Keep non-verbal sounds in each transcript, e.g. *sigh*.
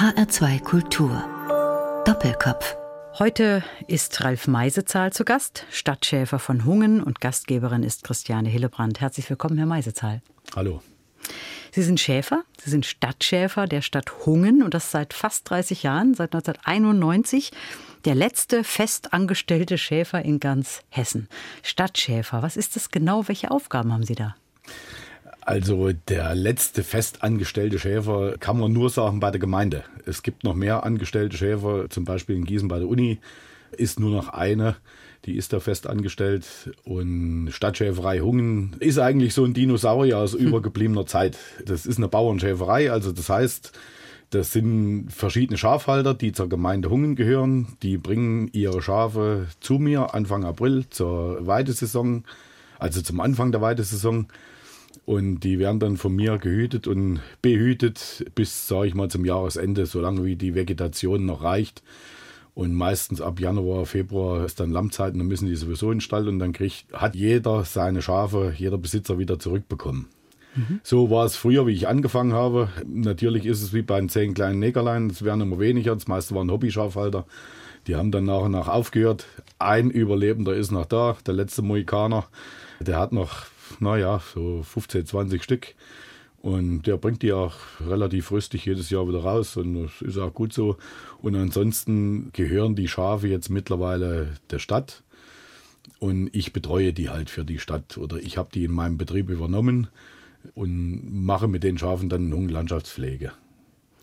HR2 Kultur. Doppelkopf. Heute ist Ralf Meisezahl zu Gast, Stadtschäfer von Hungen und Gastgeberin ist Christiane Hillebrand. Herzlich willkommen, Herr Meisezahl. Hallo. Sie sind Schäfer, Sie sind Stadtschäfer der Stadt Hungen und das seit fast 30 Jahren, seit 1991. Der letzte festangestellte Schäfer in ganz Hessen. Stadtschäfer, was ist das genau? Welche Aufgaben haben Sie da? Also der letzte festangestellte Schäfer kann man nur sagen bei der Gemeinde. Es gibt noch mehr angestellte Schäfer, zum Beispiel in Gießen bei der Uni ist nur noch eine, die ist da fest angestellt. Und Stadtschäferei Hungen ist eigentlich so ein Dinosaurier aus hm. übergebliebener Zeit. Das ist eine Bauernschäferei, also das heißt, das sind verschiedene Schafhalter, die zur Gemeinde Hungen gehören. Die bringen ihre Schafe zu mir Anfang April zur Weidesaison, also zum Anfang der Weidesaison. Und die werden dann von mir gehütet und behütet bis, sage ich mal, zum Jahresende, solange wie die Vegetation noch reicht. Und meistens ab Januar, Februar ist dann Lammzeit und dann müssen die sowieso in den Stall und dann kriegt, hat jeder seine Schafe, jeder Besitzer wieder zurückbekommen. Mhm. So war es früher, wie ich angefangen habe. Natürlich ist es wie bei den zehn kleinen Negerlein, es werden immer weniger, das meiste waren Hobby-Schafhalter. Die haben dann nach und nach aufgehört. Ein Überlebender ist noch da, der letzte Mohikaner. Der hat noch naja, so 15, 20 Stück. Und der bringt die auch relativ rüstig jedes Jahr wieder raus und das ist auch gut so. Und ansonsten gehören die Schafe jetzt mittlerweile der Stadt und ich betreue die halt für die Stadt oder ich habe die in meinem Betrieb übernommen und mache mit den Schafen dann Hungerlandschaftspflege.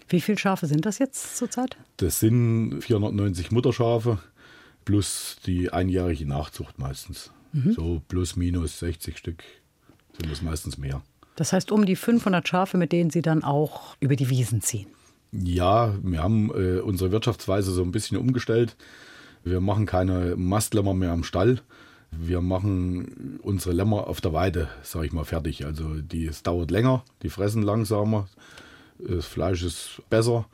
Wie viele Schafe sind das jetzt zurzeit? Das sind 490 Mutterschafe plus die einjährige Nachzucht meistens. Mhm. So plus minus 60 Stück sind es meistens mehr. Das heißt um die 500 Schafe, mit denen Sie dann auch über die Wiesen ziehen. Ja, wir haben äh, unsere Wirtschaftsweise so ein bisschen umgestellt. Wir machen keine Mastlämmer mehr am Stall. Wir machen unsere Lämmer auf der Weide, sage ich mal, fertig. Also die, es dauert länger, die fressen langsamer, das Fleisch ist besser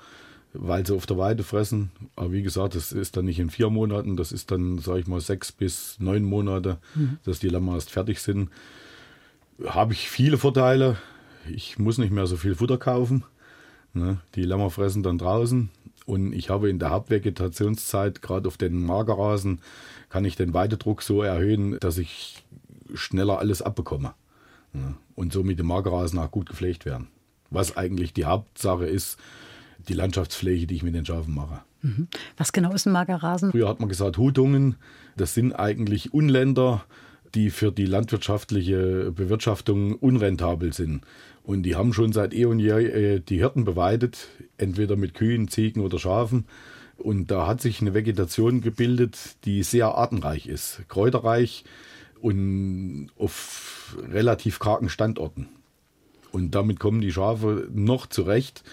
weil sie auf der Weide fressen. Aber wie gesagt, das ist dann nicht in vier Monaten, das ist dann, sage ich mal, sechs bis neun Monate, mhm. dass die Lämmer erst fertig sind. Habe ich viele Vorteile. Ich muss nicht mehr so viel Futter kaufen. Ne? Die Lämmer fressen dann draußen. Und ich habe in der Hauptvegetationszeit, gerade auf den Magerrasen, kann ich den Weidedruck so erhöhen, dass ich schneller alles abbekomme. Ne? Und somit die Magerrasen auch gut gepflegt werden. Was eigentlich die Hauptsache ist, die Landschaftspflege, die ich mit den Schafen mache. Mhm. Was genau ist ein Magerrasen? Früher hat man gesagt, Hutungen, das sind eigentlich Unländer, die für die landwirtschaftliche Bewirtschaftung unrentabel sind. Und die haben schon seit eh und je äh, die Hirten beweidet, entweder mit Kühen, Ziegen oder Schafen. Und da hat sich eine Vegetation gebildet, die sehr artenreich ist, kräuterreich und auf relativ kargen Standorten. Und damit kommen die Schafe noch zurecht.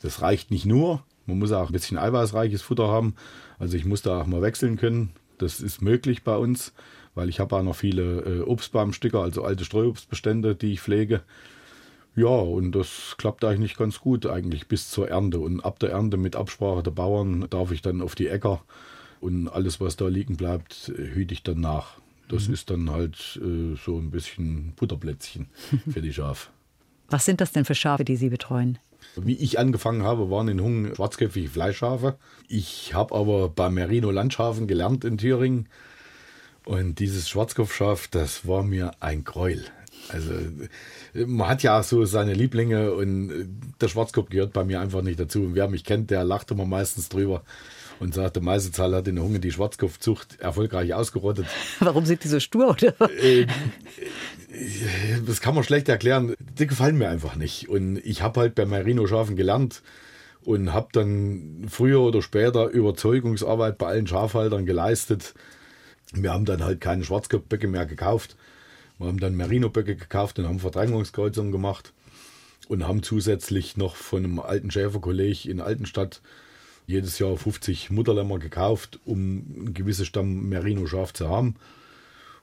Das reicht nicht nur. Man muss auch ein bisschen eiweißreiches Futter haben. Also ich muss da auch mal wechseln können. Das ist möglich bei uns, weil ich habe auch noch viele äh, Obstbaumstücke, also alte Streuobstbestände, die ich pflege. Ja, und das klappt eigentlich ganz gut, eigentlich bis zur Ernte. Und ab der Ernte mit Absprache der Bauern darf ich dann auf die Äcker und alles, was da liegen bleibt, hüte ich dann nach. Das mhm. ist dann halt äh, so ein bisschen Butterplätzchen *laughs* für die Schafe. Was sind das denn für Schafe, die Sie betreuen? Wie ich angefangen habe, waren in Hungen schwarzköpfige Fleischschafe. Ich habe aber bei Merino Landschafen gelernt in Thüringen. Und dieses Schwarzkopfschaf, das war mir ein Gräuel. Also man hat ja so seine Lieblinge und der Schwarzkopf gehört bei mir einfach nicht dazu. Und wer mich kennt, der lacht immer meistens drüber und sagte, Meisezahl hat in der Hunger die Schwarzkopfzucht erfolgreich ausgerottet. *laughs* Warum sind die so stur, oder? Äh, das kann man schlecht erklären. Die gefallen mir einfach nicht. Und ich habe halt bei Merino-Schafen gelernt und habe dann früher oder später Überzeugungsarbeit bei allen Schafhaltern geleistet. Wir haben dann halt keine Schwarzkopfböcke mehr gekauft. Wir haben dann Merino-Böcke gekauft und haben Verdrängungskreuzungen gemacht und haben zusätzlich noch von einem alten Schäferkolleg in Altenstadt jedes Jahr 50 Mutterlämmer gekauft, um ein gewisses Stamm Merino-Schaf zu haben.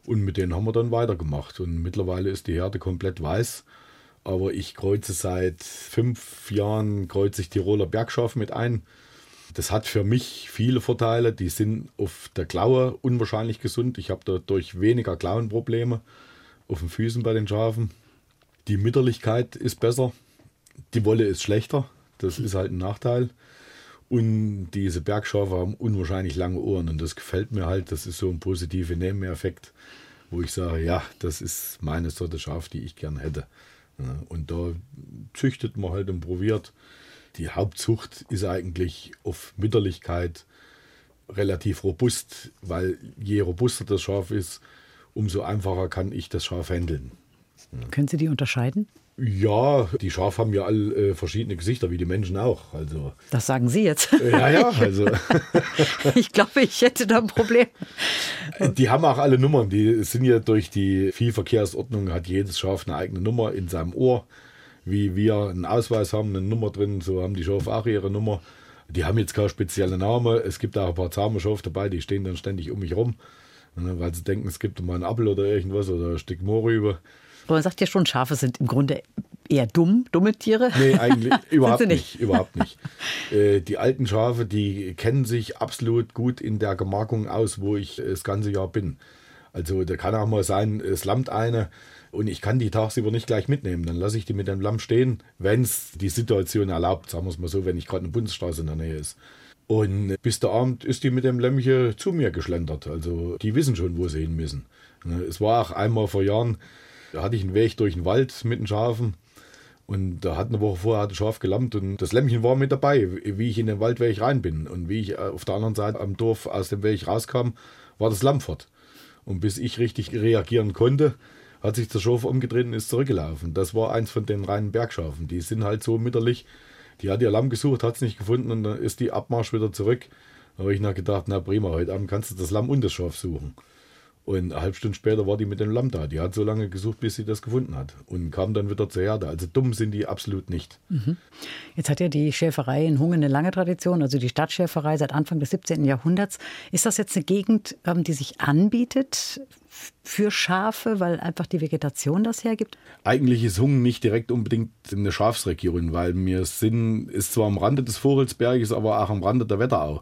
Und mit denen haben wir dann weitergemacht. Und mittlerweile ist die Herde komplett weiß. Aber ich kreuze seit fünf Jahren kreuze ich Tiroler Bergschaf mit ein. Das hat für mich viele Vorteile. Die sind auf der Klaue unwahrscheinlich gesund. Ich habe dadurch weniger Klauenprobleme auf den Füßen bei den Schafen. Die Mütterlichkeit ist besser. Die Wolle ist schlechter. Das ist halt ein Nachteil. Und diese Bergschafe haben unwahrscheinlich lange Ohren und das gefällt mir halt. Das ist so ein positiver Nebeneffekt, wo ich sage, ja, das ist meine Sorte Schaf, die ich gern hätte. Und da züchtet man halt und probiert. Die Hauptzucht ist eigentlich auf Mütterlichkeit relativ robust, weil je robuster das Schaf ist, umso einfacher kann ich das Schaf handeln. Können Sie die unterscheiden? Ja, die Schafe haben ja alle äh, verschiedene Gesichter, wie die Menschen auch. Also, das sagen Sie jetzt. Ja, ja, also. *laughs* ich glaube, ich hätte da ein Problem. Die haben auch alle Nummern. Die sind ja durch die Viehverkehrsordnung, hat jedes Schaf eine eigene Nummer in seinem Ohr. Wie wir einen Ausweis haben, eine Nummer drin, so haben die Schafe auch ihre Nummer. Die haben jetzt keinen speziellen Namen. Es gibt auch ein paar zahme Schafe dabei, die stehen dann ständig um mich rum, ne, weil sie denken, es gibt mal einen Apfel oder irgendwas oder ein Stück Mohrrübe. Aber man sagt ja schon, Schafe sind im Grunde eher dumm, dumme Tiere. Nee, eigentlich *laughs* überhaupt nicht. nicht. Überhaupt nicht. Äh, die alten Schafe, die kennen sich absolut gut in der Gemarkung aus, wo ich das ganze Jahr bin. Also da kann auch mal sein, es lammt eine und ich kann die tagsüber nicht gleich mitnehmen. Dann lasse ich die mit dem Lamm stehen, wenn es die Situation erlaubt, sagen wir es mal so, wenn ich gerade eine Bundesstraße in der Nähe ist. Und bis der Abend ist die mit dem Lämmchen zu mir geschlendert. Also die wissen schon, wo sie hin müssen. Es war auch einmal vor Jahren, da hatte ich einen Weg durch den Wald mit den Schafen. Und da hat eine Woche vorher ein Schaf gelammt und das Lämmchen war mit dabei, wie ich in den Waldweg rein bin. Und wie ich äh, auf der anderen Seite am Dorf aus dem Weg rauskam, war das Lamm fort. Und bis ich richtig reagieren konnte, hat sich der Schaf umgedreht und ist zurückgelaufen. Das war eins von den reinen Bergschafen. Die sind halt so mütterlich. Die hat ihr Lamm gesucht, hat es nicht gefunden und dann ist die Abmarsch wieder zurück. Da habe ich noch gedacht, na prima, heute Abend kannst du das Lamm und das Schaf suchen. Und eine halbe Stunde später war die mit dem Lamm da. Die hat so lange gesucht, bis sie das gefunden hat. Und kam dann wieder zur Herde. Also dumm sind die absolut nicht. Mhm. Jetzt hat ja die Schäferei in Hungen eine lange Tradition, also die Stadtschäferei seit Anfang des 17. Jahrhunderts. Ist das jetzt eine Gegend, ähm, die sich anbietet für Schafe, weil einfach die Vegetation das hergibt? Eigentlich ist Hungen nicht direkt unbedingt eine Schafsregion, weil wir sind, ist zwar am Rande des Vogelsberges, aber auch am Rande der Wetterau.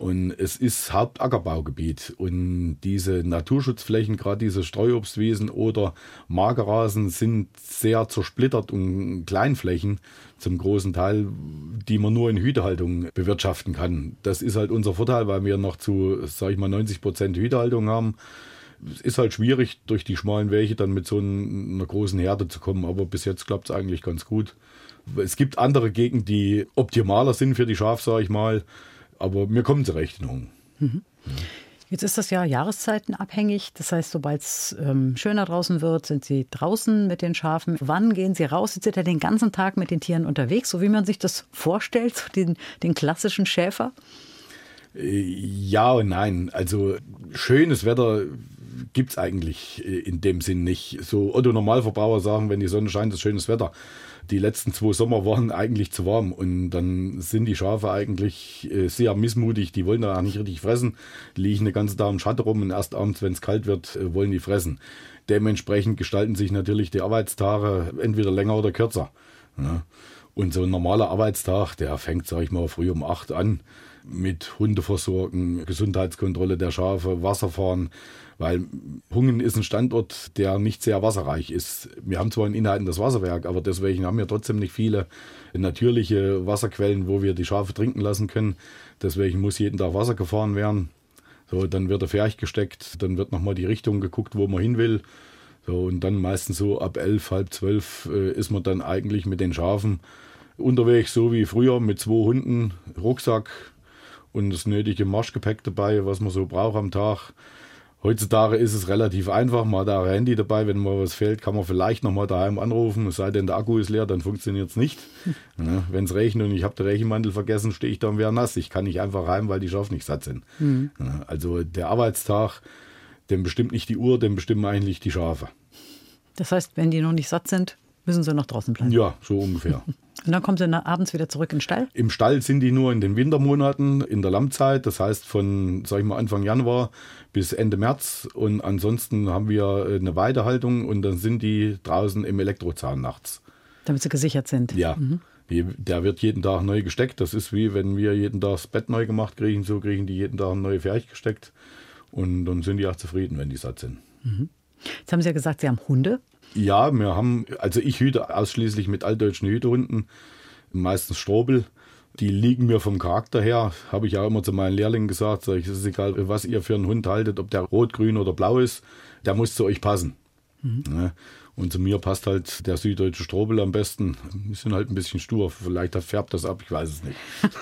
Und es ist Hauptackerbaugebiet. Und diese Naturschutzflächen, gerade diese Streuobstwiesen oder Magerrasen, sind sehr zersplittert und Kleinflächen zum großen Teil, die man nur in Hütehaltung bewirtschaften kann. Das ist halt unser Vorteil, weil wir noch zu, sag ich mal, 90 Prozent Hütehaltung haben. Es ist halt schwierig, durch die schmalen Wege dann mit so einer großen Herde zu kommen. Aber bis jetzt klappt es eigentlich ganz gut. Es gibt andere Gegenden, die optimaler sind für die Schaf, sage ich mal aber mir kommen sie recht in Hungen. Mhm. Jetzt ist das ja jahreszeitenabhängig. Das heißt, sobald es ähm, schöner draußen wird, sind Sie draußen mit den Schafen. Wann gehen Sie raus? Sie sind ja den ganzen Tag mit den Tieren unterwegs, so wie man sich das vorstellt, so den, den klassischen Schäfer? Äh, ja und nein. Also schönes Wetter gibt es eigentlich äh, in dem Sinn nicht. So Otto Normalverbraucher sagen, wenn die Sonne scheint, ist schönes Wetter die letzten zwei Sommer waren eigentlich zu warm und dann sind die Schafe eigentlich äh, sehr missmutig. Die wollen da auch nicht richtig fressen, liegen den ganzen Tag im Schatten rum und erst abends, wenn es kalt wird, äh, wollen die fressen. Dementsprechend gestalten sich natürlich die Arbeitstage entweder länger oder kürzer. Ja. Und so ein normaler Arbeitstag, der fängt, sag ich mal, früh um acht an mit Hundeversorgen, Gesundheitskontrolle der Schafe, Wasserfahren, weil Hungen ist ein Standort, der nicht sehr wasserreich ist. Wir haben zwar in Inhalten das Wasserwerk, aber deswegen haben wir trotzdem nicht viele natürliche Wasserquellen, wo wir die Schafe trinken lassen können. Deswegen muss jeden Tag Wasser gefahren werden. So, dann wird der Ferch gesteckt, dann wird nochmal die Richtung geguckt, wo man hin will. So, und dann meistens so ab elf, halb zwölf äh, ist man dann eigentlich mit den Schafen unterwegs, so wie früher, mit zwei Hunden, Rucksack, und das nötige Marschgepäck dabei, was man so braucht am Tag. Heutzutage ist es relativ einfach, man hat da ein Handy dabei, wenn mal was fehlt, kann man vielleicht nochmal daheim anrufen, es sei denn der Akku ist leer, dann funktioniert es nicht. *laughs* Ja, wenn es regnet und ich habe den Regenmantel vergessen, stehe ich dann wieder nass. Ich kann nicht einfach rein, weil die Schafe nicht satt sind. Mhm. Ja, also der Arbeitstag, den bestimmt nicht die Uhr, den bestimmen eigentlich die Schafe. Das heißt, wenn die noch nicht satt sind, müssen sie noch draußen bleiben? Ja, so ungefähr. *laughs* Und dann kommen sie abends wieder zurück in den Stall? Im Stall sind die nur in den Wintermonaten, in der Lammzeit, das heißt von, sag ich mal, Anfang Januar bis Ende März. Und ansonsten haben wir eine Weidehaltung und dann sind die draußen im Elektrozahn nachts. Damit sie gesichert sind? Ja. Mhm. Der wird jeden Tag neu gesteckt. Das ist wie wenn wir jeden Tag das Bett neu gemacht kriegen, so kriegen die jeden Tag ein neues gesteckt. Und dann sind die auch zufrieden, wenn die satt sind. Mhm. Jetzt haben Sie ja gesagt, Sie haben Hunde. Ja, wir haben, also ich hüte ausschließlich mit altdeutschen Hütehunden, meistens Strobel. Die liegen mir vom Charakter her, habe ich auch immer zu meinen Lehrlingen gesagt, sag ich, es ist egal, was ihr für einen Hund haltet, ob der rot, grün oder blau ist, der muss zu euch passen. Mhm. Ja. Und zu mir passt halt der süddeutsche Strobel am besten. Die sind halt ein bisschen stur. Vielleicht färbt das ab, ich weiß es nicht.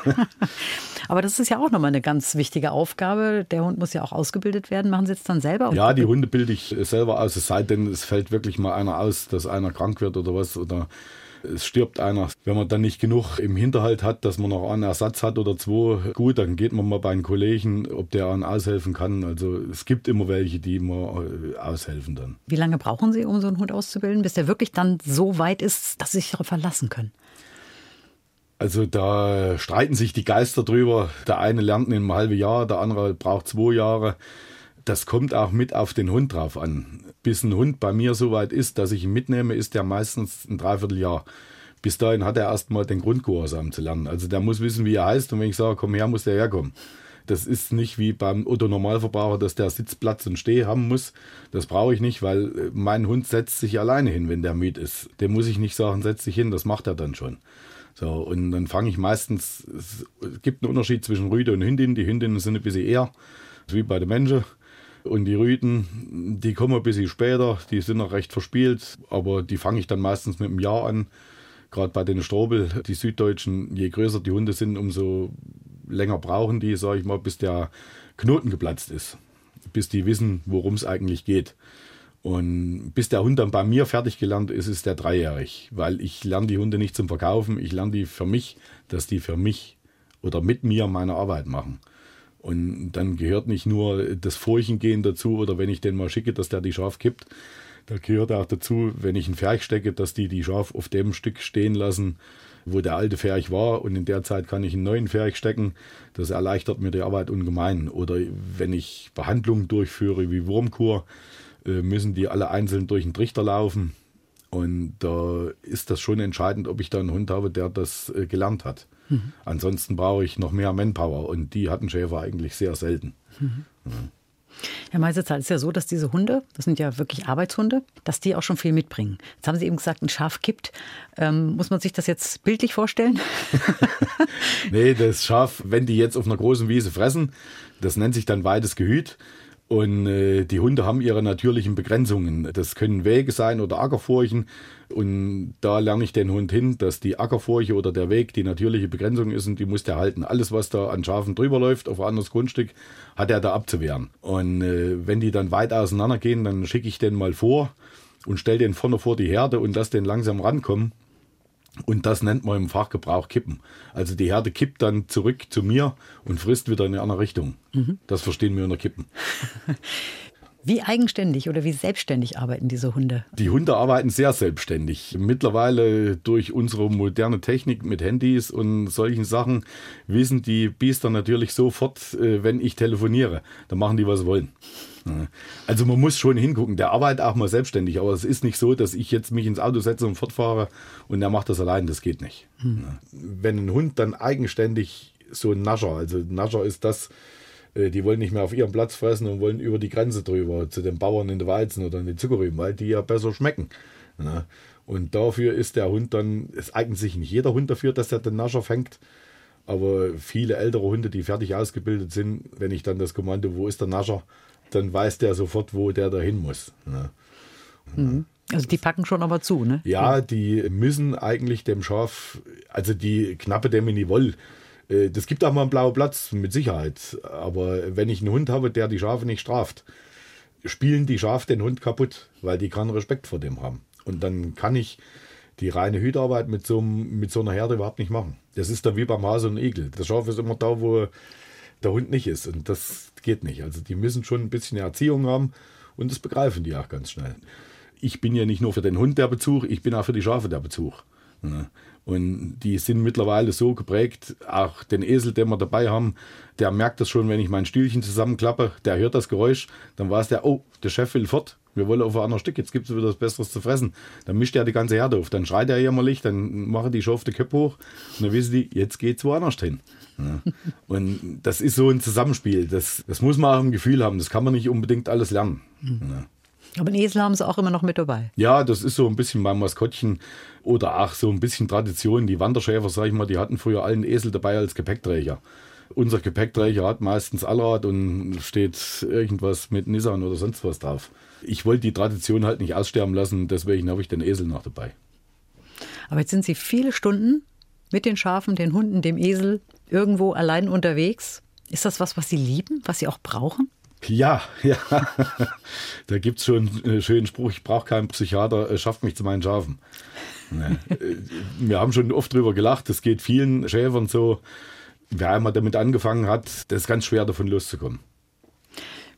*laughs* *laughs* Aber das ist ja auch nochmal eine ganz wichtige Aufgabe. Der Hund muss ja auch ausgebildet werden. Machen Sie jetzt dann selber? Ja, die Hunde bilde ich selber aus. Es sei denn, es fällt wirklich mal einer aus, dass einer krank wird oder was. Oder es stirbt einer. Wenn man dann nicht genug im Hinterhalt hat, dass man noch einen Ersatz hat oder zwei, gut, dann geht man mal bei einem Kollegen, ob der einen aushelfen kann. Also es gibt immer welche, die immer äh, aushelfen dann. Wie lange brauchen Sie, um so einen Hund auszubilden, bis der wirklich dann so weit ist, dass Sie sich darauf verlassen können? Also da streiten sich die Geister drüber. Der eine lernt in einem halben Jahr, der andere braucht zwei Jahre. Das kommt auch mit auf den Hund drauf an bis ein Hund bei mir so weit ist, dass ich ihn mitnehme, ist der meistens ein Dreivierteljahr. Bis dahin hat er erstmal den Grundgehorsam zu lernen. Also der muss wissen, wie er heißt. Und wenn ich sage, komm her, muss der herkommen. Das ist nicht wie beim Otto-Normalverbraucher, dass der Sitzplatz und Steh haben muss. Das brauche ich nicht, weil äh, mein Hund setzt sich alleine hin, wenn der müde ist. Dem muss ich nicht sagen, setz dich hin, das macht er dann schon. So, und dann fange ich meistens, es gibt einen Unterschied zwischen Rüde und Hündin. Die Hündinnen sind ein bisschen eher, wie bei den Menschen. Und die Rüden, die kommen ein bisschen später, die sind noch recht verspielt, aber die fange ich dann meistens mit einem Jahr an. Gerade bei den Strobel, die Süddeutschen, je größer die Hunde sind, umso länger brauchen die, sage ich mal, bis der Knoten geplatzt ist. Bis die wissen, worum es eigentlich geht. Und bis der Hund dann bei mir fertig gelernt ist, ist der dreijährig. Weil ich lerne die Hunde nicht zum Verkaufen, ich lerne die für mich, dass die für mich oder mit mir meine Arbeit machen. Und dann gehört nicht nur das Furchengehen dazu oder wenn ich den mal schicke, dass der die Schaf kippt. Da gehört auch dazu, wenn ich einen Ferch stecke, dass die die Schaf auf dem Stück stehen lassen, wo der alte Ferch war. Und in der Zeit kann ich einen neuen Ferch stecken. Das erleichtert mir die Arbeit ungemein. Oder wenn ich Behandlungen durchführe wie Wurmkur, äh, müssen die alle einzeln durch den Trichter laufen. Und da ist das schon entscheidend, ob ich da einen Hund habe, der das äh, gelernt hat. Mhm. Ansonsten brauche ich noch mehr Manpower und die hatten Schäfer eigentlich sehr selten. Mhm. Ja. Herr Meisezahl, ist ja so, dass diese Hunde, das sind ja wirklich Arbeitshunde, dass die auch schon viel mitbringen. Jetzt haben Sie eben gesagt, ein Schaf kippt. Ähm, muss man sich das jetzt bildlich vorstellen? *laughs* nee, das Schaf, wenn die jetzt auf einer großen Wiese fressen, das nennt sich dann weites Gehüt. Und äh, die Hunde haben ihre natürlichen Begrenzungen. Das können Wege sein oder Ackerfurchen. Und da lerne ich den Hund hin, dass die Ackerfurche oder der Weg die natürliche Begrenzung ist und die muss der halten. Alles, was da an Schafen drüber läuft auf ein anderes Grundstück, hat er da abzuwehren. Und äh, wenn die dann weit auseinander gehen, dann schicke ich den mal vor und stelle den vorne vor die Herde und lasse den langsam rankommen. Und das nennt man im Fachgebrauch Kippen. Also die Herde kippt dann zurück zu mir und frisst wieder in eine andere Richtung. Mhm. Das verstehen wir unter Kippen. *laughs* Wie eigenständig oder wie selbstständig arbeiten diese Hunde? Die Hunde arbeiten sehr selbstständig. Mittlerweile durch unsere moderne Technik mit Handys und solchen Sachen wissen die Biester natürlich sofort, äh, wenn ich telefoniere. Dann machen die, was sie wollen. Also man muss schon hingucken. Der arbeitet auch mal selbstständig, aber es ist nicht so, dass ich jetzt mich ins Auto setze und fortfahre und der macht das allein. Das geht nicht. Hm. Wenn ein Hund dann eigenständig so ein Nascher, also Nascher ist das, die wollen nicht mehr auf ihrem Platz fressen und wollen über die Grenze drüber zu den Bauern in der Weizen oder in den Zuckerrüben, weil die ja besser schmecken. Und dafür ist der Hund dann, es eignet sich nicht jeder Hund dafür, dass er den Nascher fängt. Aber viele ältere Hunde, die fertig ausgebildet sind, wenn ich dann das Kommando, wo ist der Nascher, dann weiß der sofort, wo der dahin muss. Mhm. Also die packen schon aber zu, ne? Ja, die müssen eigentlich dem Schaf, also die knappe dem in die Woll, äh, das gibt auch mal einen blauen Platz, mit Sicherheit. Aber wenn ich einen Hund habe, der die Schafe nicht straft, spielen die Schafe den Hund kaputt, weil die keinen Respekt vor dem haben. Und dann kann ich die reine Hütarbeit mit so, mit so einer Herde überhaupt nicht machen. Das ist dann wie beim Hase und Igel. Das Schaf ist immer da, wo der Hund nicht ist. Und das geht nicht. Also die müssen schon ein bisschen Erziehung haben und das begreifen die auch ganz schnell. Ich bin ja nicht nur für den Hund der Bezug, ich bin auch für die Schafe der Bezug. Und die sind mittlerweile so geprägt, auch den Esel, den wir dabei haben, der merkt das schon, wenn ich mein Stühlchen zusammenklappe, der hört das Geräusch, dann weiß der, oh, der Chef will fort, wir wollen auf ein anderes Stück, jetzt gibt es wieder was Besseres zu fressen. Dann mischt er die ganze Herde auf, dann schreit er jämmerlich, dann machen die Schafe die Köpfe hoch und dann wissen die, jetzt geht es woanders hin. Ja. *laughs* Und das ist so ein Zusammenspiel, das, das muss man auch im Gefühl haben, das kann man nicht unbedingt alles lernen. Ja. Aber einen Esel haben sie auch immer noch mit dabei. Ja, das ist so ein bisschen mein Maskottchen oder ach, so ein bisschen Tradition. Die Wanderschäfer, sag ich mal, die hatten früher allen Esel dabei als Gepäckträger. Unser Gepäckträger hat meistens Allrad und steht irgendwas mit Nissan oder sonst was drauf. Ich wollte die Tradition halt nicht aussterben lassen, deswegen habe ich den Esel noch dabei. Aber jetzt sind Sie viele Stunden mit den Schafen, den Hunden, dem Esel irgendwo allein unterwegs. Ist das was, was Sie lieben, was Sie auch brauchen? Ja, *laughs* ja. da gibt es schon einen schönen Spruch, ich brauche keinen Psychiater, schafft mich zu meinen Schafen. Wir haben schon oft drüber gelacht, es geht vielen Schäfern so. Wer einmal damit angefangen hat, das ist ganz schwer davon loszukommen.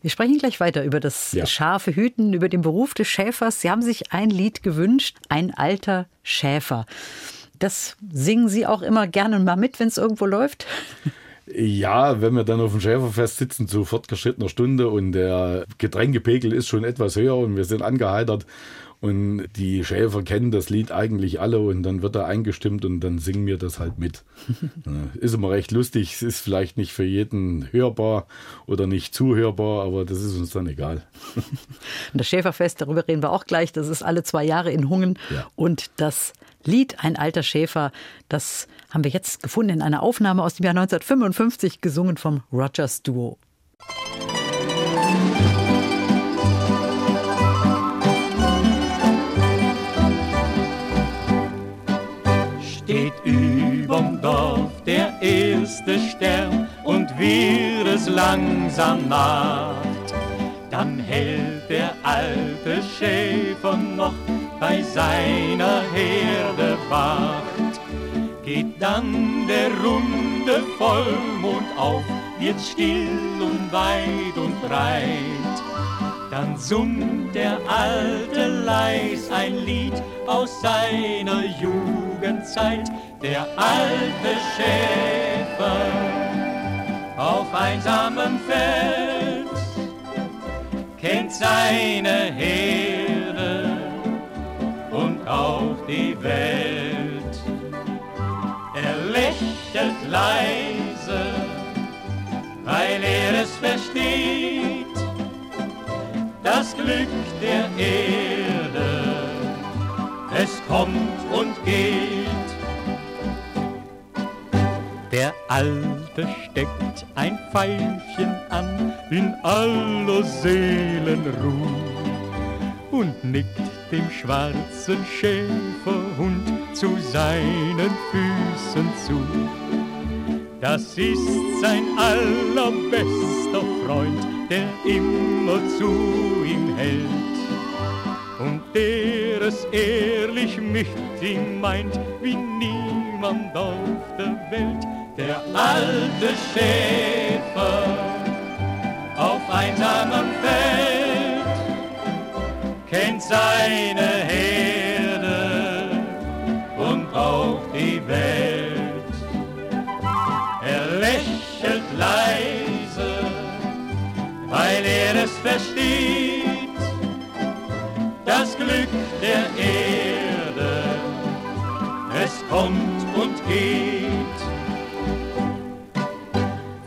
Wir sprechen gleich weiter über das ja. scharfe Hüten, über den Beruf des Schäfers. Sie haben sich ein Lied gewünscht, ein alter Schäfer. Das singen Sie auch immer gerne mal mit, wenn es irgendwo läuft? *laughs* Ja, wenn wir dann auf dem Schäferfest sitzen zu fortgeschrittener Stunde und der Getränkepegel ist schon etwas höher und wir sind angeheitert und die Schäfer kennen das Lied eigentlich alle und dann wird er eingestimmt und dann singen wir das halt mit. *laughs* ist immer recht lustig, es ist vielleicht nicht für jeden hörbar oder nicht zuhörbar, aber das ist uns dann egal. *laughs* Und das Schäferfest, darüber reden wir auch gleich, das ist alle zwei Jahre in Hungen ja. und das Lied Ein alter Schäfer, das haben wir jetzt gefunden in einer Aufnahme aus dem Jahr 1955, gesungen vom Rogers Duo. Steht überm Dorf der erste Stern und wird es langsam Nacht, dann hält der alte Schäfer noch bei seiner Herde wacht. Geht dann der runde Vollmond auf, wird still und weit und breit. Dann summt der alte leis ein Lied aus seiner Jugendzeit, der alte Schäfer auf einsamem Feld kennt seine Herde auch die Welt. Er lächelt leise, weil er es versteht, das Glück der Erde, es kommt und geht. Der Alte steckt ein Pfeilchen an in aller Seelenruhe und nickt dem schwarzen Schäferhund zu seinen Füßen zu. Das ist sein allerbester Freund, der immer zu ihm hält. Und der es ehrlich mit ihm meint, wie niemand auf der Welt. Der alte Schäfer auf einsamem Feld seine Herde und auch die Welt. Er lächelt leise, weil er es versteht, das Glück der Erde, es kommt und geht.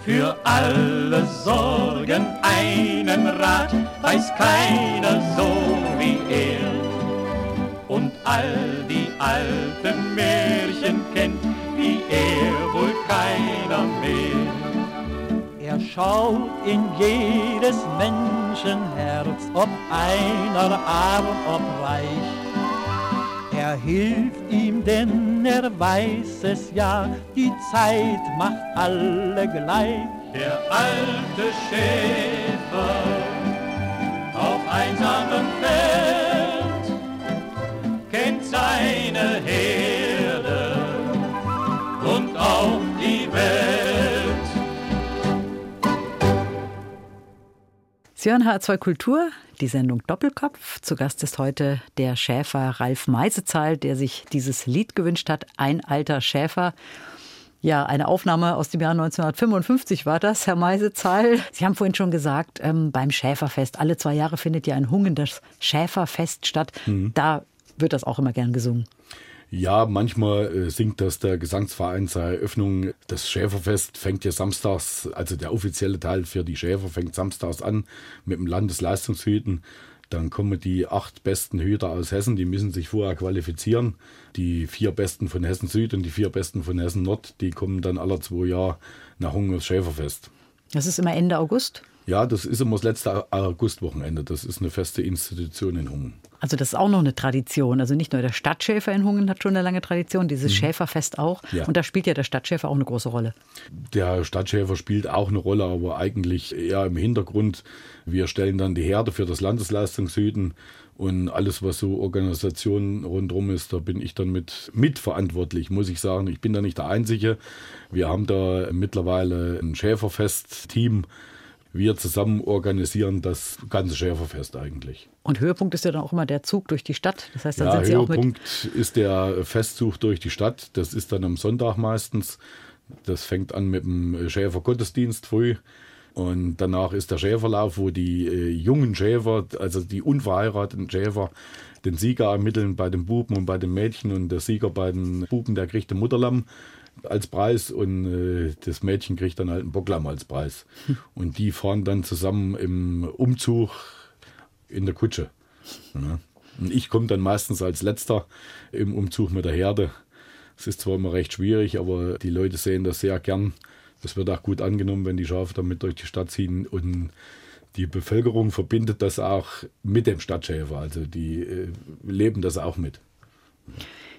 Für alle Sorgen einen Rat weiß keiner so wie er. Und all die alten Märchen kennt wie er wohl keiner mehr. Er schaut in jedes Menschenherz, ob einer arm, ob reich. Er hilft ihm, denn er weiß es ja, die Zeit macht alle gleich. Der alte Schäfer auf einsamem Feld kennt seine Herde und auch die Welt. Sie hören H2 Kultur, die Sendung Doppelkopf. Zu Gast ist heute der Schäfer Ralf Meisezahl, der sich dieses Lied gewünscht hat, Ein alter Schäfer. Ja, eine Aufnahme aus dem Jahr 1955 war das, Herr Meisezahl. Sie haben vorhin schon gesagt, ähm, beim Schäferfest, alle zwei Jahre findet ja in Hungen das Schäferfest statt. Mhm. Da wird das auch immer gern gesungen. Ja, manchmal äh, singt das der Gesangsverein zur Eröffnung. Das Schäferfest fängt ja samstags, also der offizielle Teil für die Schäfer fängt samstags an mit dem Landesleistungshüten. Dann kommen die acht besten Hüter aus Hessen, die müssen sich vorher qualifizieren. Die vier besten von Hessen Süd und die vier besten von Hessen Nord, die kommen dann alle zwei Jahre nach Hungen aufs Schäferfest. Das ist immer Ende August? Ja, das ist immer das letzte Augustwochenende. Das ist eine feste Institution in Hungen. Also das ist auch noch eine Tradition. Also nicht nur der Stadtschäfer in Hungen hat schon eine lange Tradition, dieses mhm. Schäferfest auch. Ja. Und da spielt ja der Stadtschäfer auch eine große Rolle. Der Stadtschäfer spielt auch eine Rolle, aber eigentlich eher im Hintergrund. Wir stellen dann die Herde für das Landesleistungshüten und alles, was so Organisation rundherum ist, da bin ich dann mit mitverantwortlich, muss ich sagen. Ich bin da nicht der Einzige. Wir haben da mittlerweile ein Schäferfest-Team wir zusammen organisieren das ganze Schäferfest eigentlich. Und Höhepunkt ist ja dann auch immer der Zug durch die Stadt. Das heißt, dann ja, sind Sie Höhepunkt auch mit ist der Festzug durch die Stadt. Das ist dann am Sonntag meistens. Das fängt an mit dem Schäfergottesdienst früh. Und danach ist der Schäferlauf, wo die äh, jungen Schäfer, also die unverheirateten Schäfer, den Sieger ermitteln bei den Buben und bei den Mädchen. Und der Sieger bei den Buben, der kriegt den Mutterlamm als Preis und äh, das Mädchen kriegt dann halt einen Bocklamm als Preis. *laughs* Und die fahren dann zusammen im Umzug in der Kutsche. Ja. Und ich komme dann meistens als letzter im Umzug mit der Herde. Es ist zwar immer recht schwierig, aber die Leute sehen das sehr gern. Das wird auch gut angenommen, wenn die Schafe damit durch die Stadt ziehen. Und die Bevölkerung verbindet das auch mit dem Stadtschäfer. Also die äh, leben das auch mit.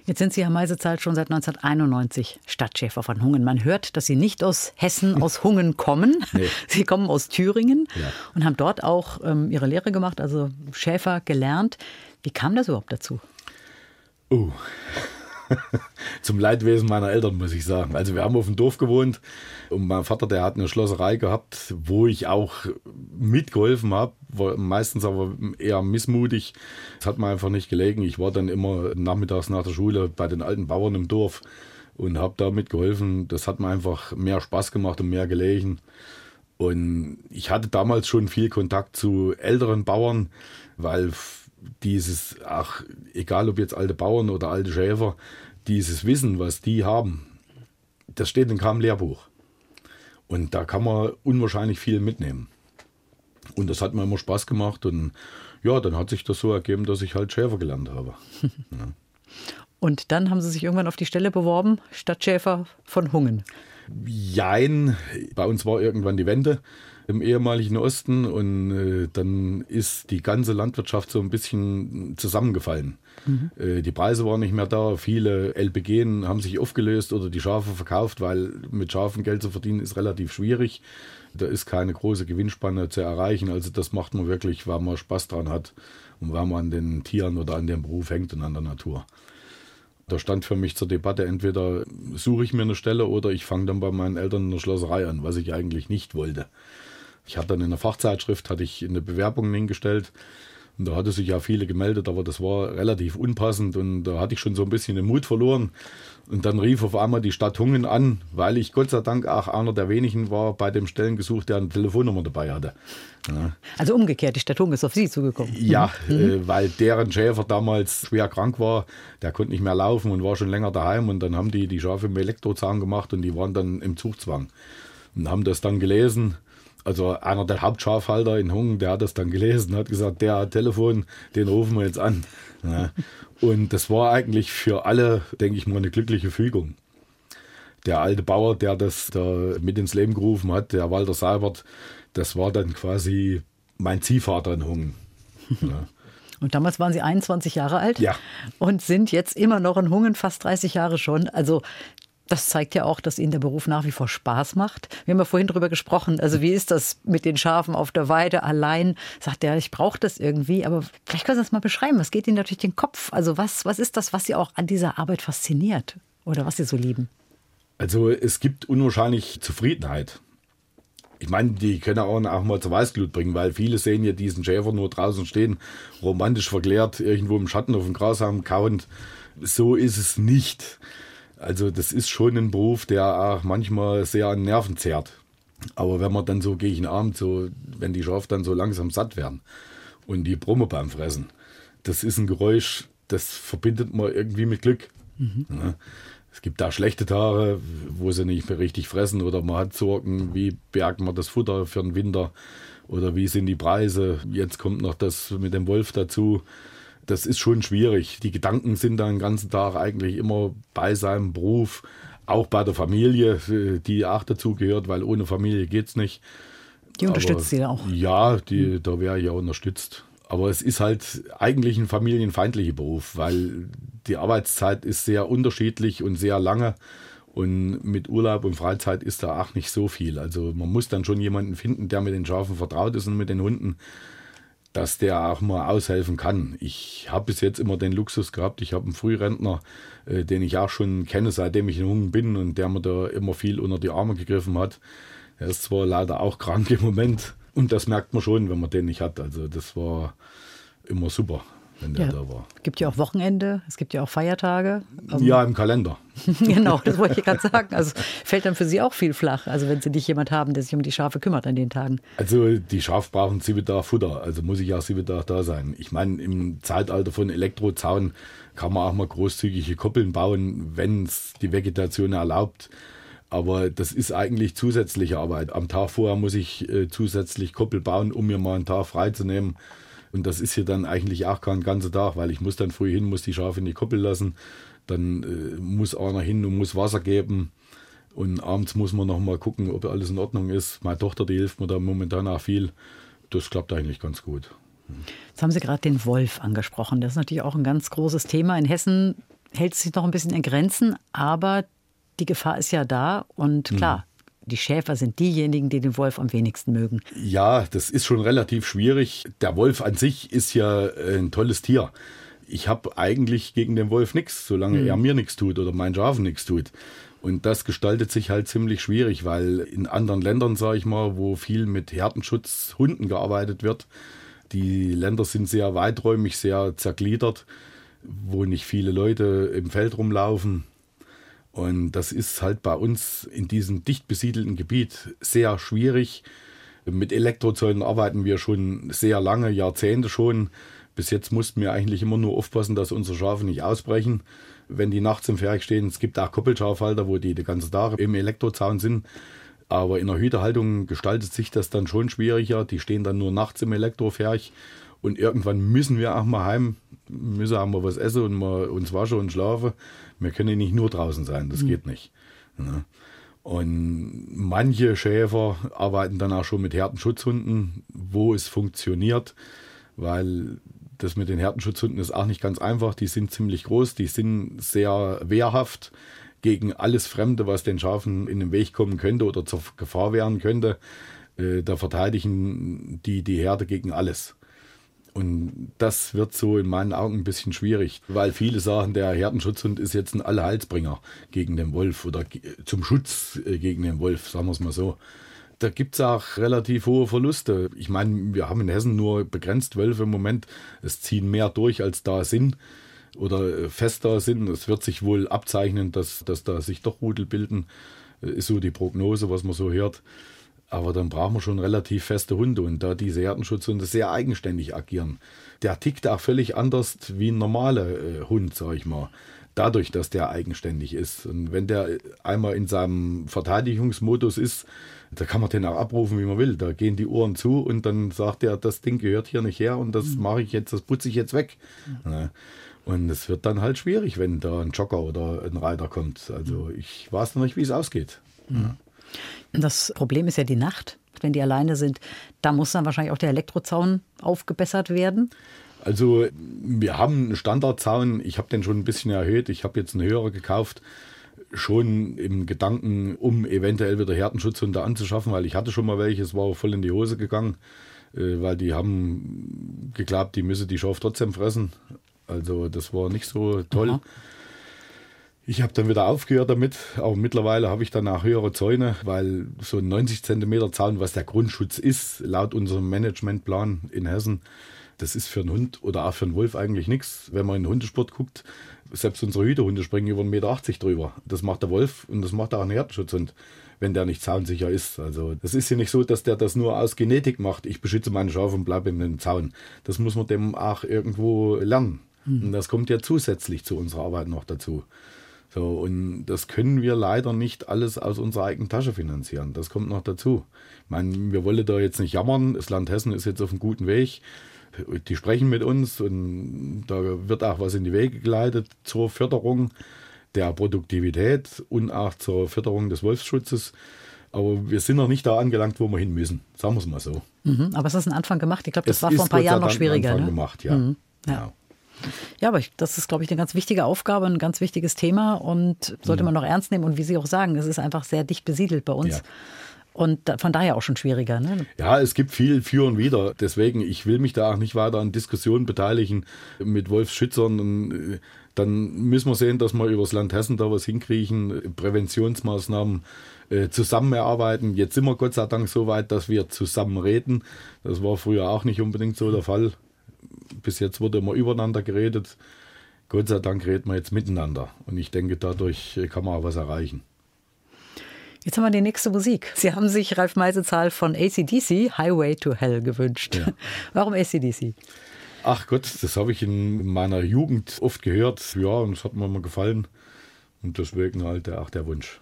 Jetzt sind Sie, Herr Meisezahl, schon seit 1991 Stadtschäfer von Hungen. Man hört, dass Sie nicht aus Hessen, *laughs* aus Hungen kommen. Nee. Sie kommen aus Thüringen ja. und haben dort auch ähm, Ihre Lehre gemacht, also Schäfer gelernt. Wie kam das überhaupt dazu? Oh, *laughs* zum Leidwesen meiner Eltern, muss ich sagen. Also wir haben auf dem Dorf gewohnt und mein Vater, der hat eine Schlosserei gehabt, wo ich auch mitgeholfen habe, war meistens aber eher missmutig. Das hat mir einfach nicht gelegen. Ich war dann immer nachmittags nach der Schule bei den alten Bauern im Dorf und habe da mitgeholfen. Das hat mir einfach mehr Spaß gemacht und mehr gelegen. Und ich hatte damals schon viel Kontakt zu älteren Bauern, weil dieses, ach, egal ob jetzt alte Bauern oder alte Schäfer, dieses Wissen, was die haben, das steht in keinem Lehrbuch. Und da kann man unwahrscheinlich viel mitnehmen. Und das hat mir immer Spaß gemacht. Und ja, dann hat sich das so ergeben, dass ich halt Schäfer gelernt habe. *laughs* ja. Und dann haben Sie sich irgendwann auf die Stelle beworben, Stadtschäfer von Hungen. Jein, bei uns war irgendwann die Wende im ehemaligen Osten und äh, dann ist die ganze Landwirtschaft so ein bisschen zusammengefallen. Mhm. Äh, die Preise waren nicht mehr da, viele LPG haben sich aufgelöst oder die Schafe verkauft, weil mit Schafen Geld zu verdienen ist relativ schwierig. Da ist keine große Gewinnspanne zu erreichen. Also das macht man wirklich, weil man Spaß dran hat und weil man an den Tieren oder an dem Beruf hängt und an der Natur. Da stand für mich zur Debatte, entweder suche ich mir eine Stelle oder ich fange dann bei meinen Eltern in der Schlosserei an, was ich eigentlich nicht wollte. Ich hatte dann in der Fachzeitschrift hatte ich eine Bewerbung hingestellt und da hatte sich ja viele gemeldet, aber das war relativ unpassend und da hatte ich schon so ein bisschen den Mut verloren. Und dann rief auf einmal die Stadt Hungen an, weil ich Gott sei Dank auch einer der wenigen war bei dem Stellengesuch, der eine Telefonnummer dabei hatte. Ja. Also umgekehrt, die Stadt Hungen ist auf Sie zugekommen. Ja, mhm. äh, weil deren Schäfer damals schwer krank war, der konnte nicht mehr laufen und war schon länger daheim und dann haben die die Schafe im Elektrozahn gemacht und die waren dann im Zugzwang und haben das dann gelesen also einer der Hauptschafhalter in Hungen, der hat das dann gelesen, hat gesagt, der hat Telefon, den rufen wir jetzt an. Ja. Und das war eigentlich für alle, denke ich mal, eine glückliche Fügung. Der alte Bauer, der das da mit ins Leben gerufen hat, der Walter Seibert, das war dann quasi mein Ziehvater in Hungen. Ja. Und damals waren Sie 21 Jahre alt ja. und sind jetzt immer noch in Hungen, fast 30 Jahre schon. Also das zeigt ja auch, dass Ihnen der Beruf nach wie vor Spaß macht. Wir haben ja vorhin darüber gesprochen. Also wie ist das mit den Schafen auf der Weide allein? Sagt er, ich brauche das irgendwie. Aber vielleicht können Sie das mal beschreiben. Was geht Ihnen durch den Kopf? Also was, was ist das, was Sie auch an dieser Arbeit fasziniert? Oder was Sie so lieben? Also es gibt unwahrscheinlich Zufriedenheit. Ich meine, die können auch, auch mal zur Weißglut bringen, weil viele sehen ja diesen Schäfer nur draußen stehen, romantisch verklärt, irgendwo im Schatten auf dem Grashalm kauend. So ist es nicht. Also das ist schon ein Beruf, der auch manchmal sehr an Nerven zehrt. Aber wenn man dann so gegen Abend, so, wenn die Schafe dann so langsam satt werden und die Brumme beim Fressen, das ist ein Geräusch, das verbindet man irgendwie mit Glück. Mhm. Ja, Es gibt da schlechte Tage, wo sie nicht mehr richtig fressen oder man hat Sorgen, wie bergt man das Futter für den Winter oder wie sind die Preise. Jetzt kommt noch das mit dem Wolf dazu. Das ist schon schwierig. Die Gedanken sind dann den ganzen Tag eigentlich immer bei seinem Beruf, auch bei der Familie, die auch dazu gehört, weil ohne Familie geht es nicht. Die unterstützt sie auch. Ja, die, da wäre ich ja unterstützt. Aber es ist halt eigentlich ein familienfeindlicher Beruf, weil die Arbeitszeit ist sehr unterschiedlich und sehr lange. Und mit Urlaub und Freizeit ist da auch nicht so viel. Also man muss dann schon jemanden finden, der mit den Schafen vertraut ist und mit den Hunden, dass der auch mal aushelfen kann. Ich habe bis jetzt immer den Luxus gehabt. Ich habe einen Frührentner, äh, den ich auch schon kenne, seitdem ich in Hungen bin und der mir da immer viel unter die Arme gegriffen hat. Er ist zwar leider auch krank *laughs* im Moment und das merkt man schon, wenn man den nicht hat. Also das war immer super, wenn der Ja. da war. Es gibt ja auch Wochenende, es gibt ja auch Feiertage. Ähm, Ja, im Kalender. *laughs* genau, das wollte ich gerade sagen. Also fällt dann für Sie auch viel flach, also wenn Sie nicht jemand haben, der sich um die Schafe kümmert an den Tagen. Also die Schafe brauchen sieben Tage Futter, also muss ich auch sieben Tage da sein. Ich meine, im Zeitalter von Elektrozaun kann man auch mal großzügige Koppeln bauen, wenn es die Vegetation erlaubt. Aber das ist eigentlich zusätzliche Arbeit. Am Tag vorher muss ich äh, zusätzlich Koppel bauen, um mir mal einen Tag freizunehmen. Und das ist hier dann eigentlich auch kein ganzer Tag, weil ich muss dann früh hin, muss die Schafe in die Koppel lassen. Dann äh, muss einer hin und muss Wasser geben. Und abends muss man noch mal gucken, ob alles in Ordnung ist. Meine Tochter, die hilft mir da momentan auch viel. Das klappt eigentlich ganz gut. Jetzt haben Sie gerade den Wolf angesprochen. Das ist natürlich auch ein ganz großes Thema. In Hessen hält es sich noch ein bisschen in Grenzen, aber die Gefahr ist ja da. Und klar, die Schäfer sind diejenigen, die den Wolf am wenigsten mögen. Ja, das ist schon relativ schwierig. Der Wolf an sich ist ja äh, ein tolles Tier. Ich habe eigentlich gegen den Wolf nichts, solange er mir nichts tut oder meinen Schafen nichts tut. Und das gestaltet sich halt ziemlich schwierig, weil in anderen Ländern, sage ich mal, wo viel mit Herdenschutzhunden gearbeitet wird, die Länder sind sehr weiträumig, sehr zergliedert, wo nicht viele Leute im Feld rumlaufen. Und das ist halt bei uns in diesem dicht besiedelten Gebiet sehr schwierig. Mit Elektrozäunen arbeiten wir schon sehr lange, Jahrzehnte schon. Bis jetzt mussten wir eigentlich immer nur aufpassen, dass unsere Schafe nicht ausbrechen, wenn die nachts im Ferch stehen. Es gibt auch Koppelschafhalter, wo die den ganzen Tag im Elektrozaun sind. Aber in der Hütehaltung gestaltet sich das dann schon schwieriger. Die stehen dann nur nachts im Elektroferch. Und irgendwann müssen wir auch mal heim, müssen auch mal was essen und mal uns waschen und schlafen. Wir können nicht nur draußen sein, das geht nicht. Ja. Und manche Schäfer arbeiten dann auch schon mit Herdenschutzhunden, wo es funktioniert, weil das mit den Herdenschutzhunden ist auch nicht ganz einfach. Die sind ziemlich groß, die sind sehr wehrhaft gegen alles Fremde, was den Schafen in den Weg kommen könnte oder zur Gefahr werden könnte. Äh, Da verteidigen die die Herde gegen alles. Und das wird so in meinen Augen ein bisschen schwierig, weil viele sagen, der Herdenschutzhund ist jetzt ein Allerheilsbringer gegen den Wolf oder zum Schutz äh, gegen den Wolf, sagen wir es mal so. Da gibt es auch relativ hohe Verluste. Ich meine, wir haben in Hessen nur begrenzt Wölfe im Moment. Es ziehen mehr durch, als da sind oder äh, fest da sind. Es wird sich wohl abzeichnen, dass, dass da sich doch Rudel bilden. Äh, Ist so die Prognose, was man so hört. Aber dann brauchen wir schon relativ feste Hunde. Und da diese Herdenschutzhunde sehr eigenständig agieren, der tickt auch völlig anders wie ein normaler äh, Hund, sag ich mal. Dadurch, dass der eigenständig ist. Und wenn der einmal in seinem Verteidigungsmodus ist, da kann man den auch abrufen, wie man will. Da gehen die Ohren zu und dann sagt er, das Ding gehört hier nicht her und das mache ich jetzt, das putze ich jetzt weg. Ja. Und es wird dann halt schwierig, wenn da ein Jogger oder ein Reiter kommt. Also ich weiß noch nicht, wie es ausgeht. Das Problem ist ja die Nacht. Wenn die alleine sind, da muss dann wahrscheinlich auch der Elektrozaun aufgebessert werden. Also wir haben einen Standardzaun, ich habe den schon ein bisschen erhöht, ich habe jetzt einen höheren gekauft, schon im Gedanken, um eventuell wieder Herdenschutzhunde anzuschaffen, weil ich hatte schon mal welche, es war voll in die Hose gegangen, äh, weil die haben geglaubt, die müsse die Schaf trotzdem fressen. Also das war nicht so toll. Aha. Ich habe dann wieder aufgehört damit, aber mittlerweile habe ich dann auch höhere Zäune, weil so ein 90 Zentimeter Zaun, was der Grundschutz ist, laut unserem Managementplan in Hessen, das ist für einen Hund oder auch für einen Wolf eigentlich nichts. Wenn man in den Hundesport guckt, selbst unsere Hütehunde springen über 1,80 Meter drüber. Das macht der Wolf und das macht auch ein Herdenschutzhund, wenn der nicht zaunsicher ist. Also das ist ja nicht so, dass der das nur aus Genetik macht. Ich beschütze meine Schafe und bleibe in den Zaun. Das muss man dem auch irgendwo lernen. Und das kommt ja zusätzlich zu unserer Arbeit noch dazu. So, und das können wir leider nicht alles aus unserer eigenen Tasche finanzieren. Das kommt noch dazu. Ich meine, wir wollen da jetzt nicht jammern. Das Land Hessen ist jetzt auf einem guten Weg. Die sprechen mit uns und da wird auch was in die Wege geleitet zur Förderung der Produktivität und auch zur Förderung des Wolfsschutzes. Aber wir sind noch nicht da angelangt, wo wir hin müssen. Sagen wir es mal so. Mhm, aber es ist ein Anfang gemacht. Ich glaube, das es war vor ein paar Jahren noch schwieriger. Anfang ne? gemacht, ja. Mhm, ja. ja. Ja, aber ich, das ist, glaube ich, eine ganz wichtige Aufgabe, ein ganz wichtiges Thema und sollte mhm. man noch ernst nehmen. Und wie Sie auch sagen, es ist einfach sehr dicht besiedelt bei uns. Ja. Und von daher auch schon schwieriger. Ne? Ja, es gibt viel für und wider. Deswegen, ich will mich da auch nicht weiter an Diskussionen beteiligen mit Wolfsschützern. Und äh, dann müssen wir sehen, dass wir übers Land Hessen da was hinkriegen, Präventionsmaßnahmen äh, zusammen erarbeiten. Jetzt sind wir Gott sei Dank so weit, dass wir zusammen reden. Das war früher auch nicht unbedingt so der Fall. Bis jetzt wurde immer übereinander geredet. Gott sei Dank reden wir jetzt miteinander. Und ich denke, dadurch äh, kann man auch was erreichen. Jetzt haben wir die nächste Musik. Sie haben sich Ralf Meisezahl von ACDC Highway to Hell gewünscht. Ja. *laughs* Warum ACDC? Ach Gott, das habe ich in meiner Jugend oft gehört. Ja, und es hat mir immer gefallen. Und deswegen halt auch der Wunsch.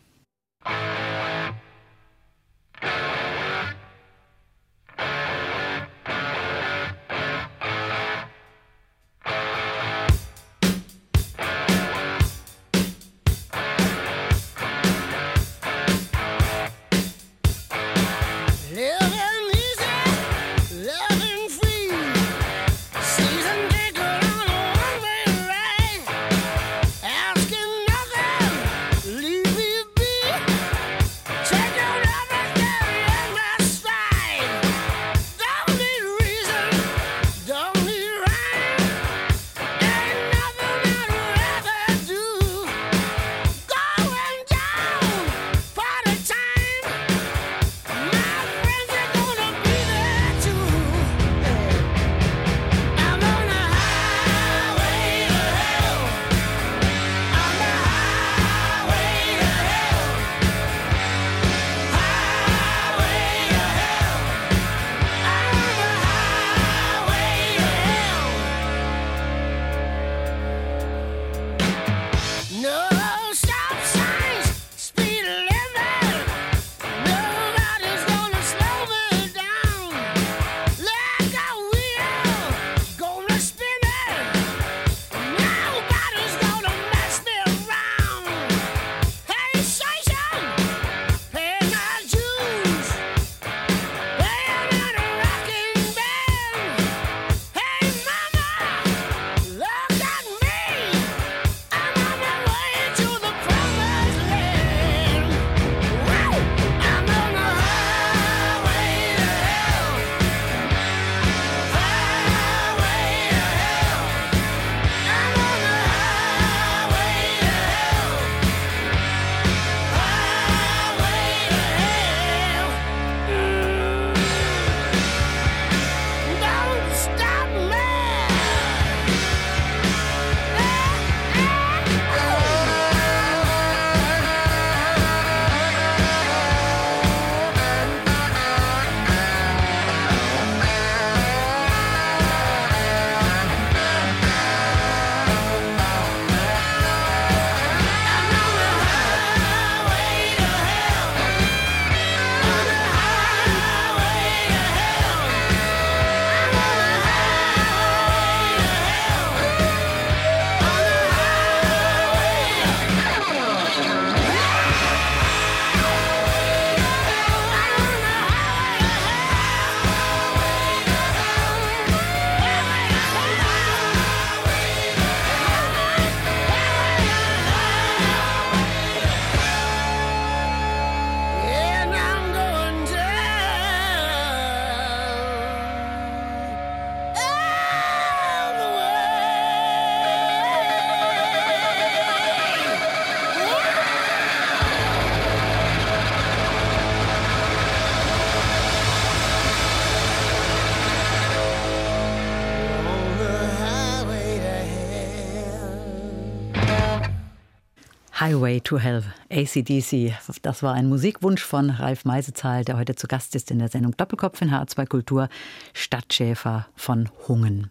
Highway to Hell, ACDC. Das war ein Musikwunsch von Ralf Meisezahl, der heute zu Gast ist in der Sendung Doppelkopf in H2 Kultur, Stadtschäfer von Hungen.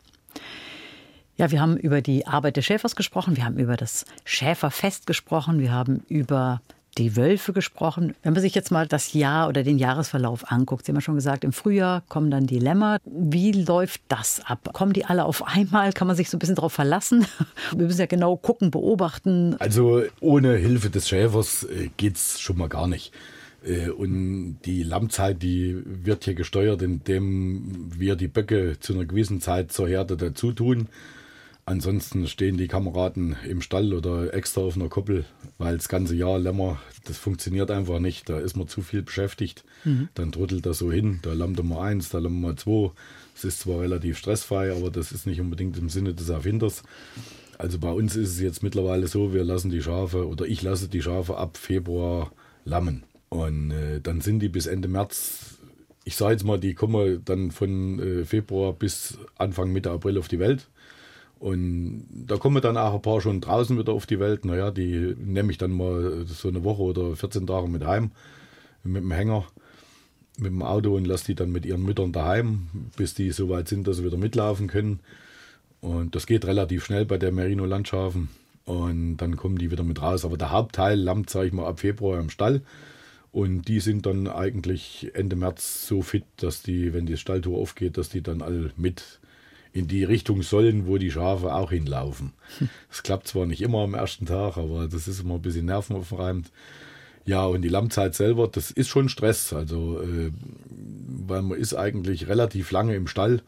Ja, wir haben über die Arbeit des Schäfers gesprochen, wir haben über das Schäferfest gesprochen, wir haben über die Wölfe gesprochen. Wenn man sich jetzt mal das Jahr oder den Jahresverlauf anguckt, Sie haben ja schon gesagt, im Frühjahr kommen dann die Lämmer. Wie läuft das ab? Kommen die alle auf einmal? Kann man sich so ein bisschen darauf verlassen? *laughs* Wir müssen ja genau gucken, beobachten. Also ohne Hilfe des Schäfers äh, geht es schon mal gar nicht. Äh, und die Lammzeit, die wird hier gesteuert, indem wir die Böcke zu einer gewissen Zeit zur Herde dazu tun. Ansonsten stehen die Kameraden im Stall oder extra auf einer Koppel, weil das ganze Jahr Lämmer, das funktioniert einfach nicht. Da ist man zu viel beschäftigt. Mhm. Dann trudelt das so hin. Da lammt mal eins, da lammt mal zwei. Es ist zwar relativ stressfrei, aber das ist nicht unbedingt im Sinne des Erfinders. Also bei uns ist es jetzt mittlerweile so, wir lassen die Schafe oder ich lasse die Schafe ab Februar lammen. Und äh, dann sind die bis Ende März, ich sage jetzt mal, die kommen dann von äh, Februar bis Anfang Mitte April auf die Welt. Und da kommen dann auch ein paar schon draußen wieder auf die Welt. Naja, die nehme ich dann mal so eine Woche oder 14 Tage mit heim, mit dem Hänger, mit dem Auto und lasse die dann mit ihren Müttern daheim, bis die so weit sind, dass sie wieder mitlaufen können. Und das geht relativ schnell bei der Merino-Landschafen. Und dann kommen die wieder mit raus. Aber der Hauptteil lammt, sage ich mal, ab Februar im Stall. Und die sind dann eigentlich Ende März so fit, dass die, wenn die Stalltour aufgeht, dass die dann alle mit in die Richtung sollen, wo die Schafe auch hinlaufen. Das klappt zwar nicht immer am ersten Tag, aber das ist immer ein bisschen nervenaufreibend. Ja, und die Lammzeit selber, das ist schon Stress, also äh, weil man ist eigentlich relativ lange im Stall,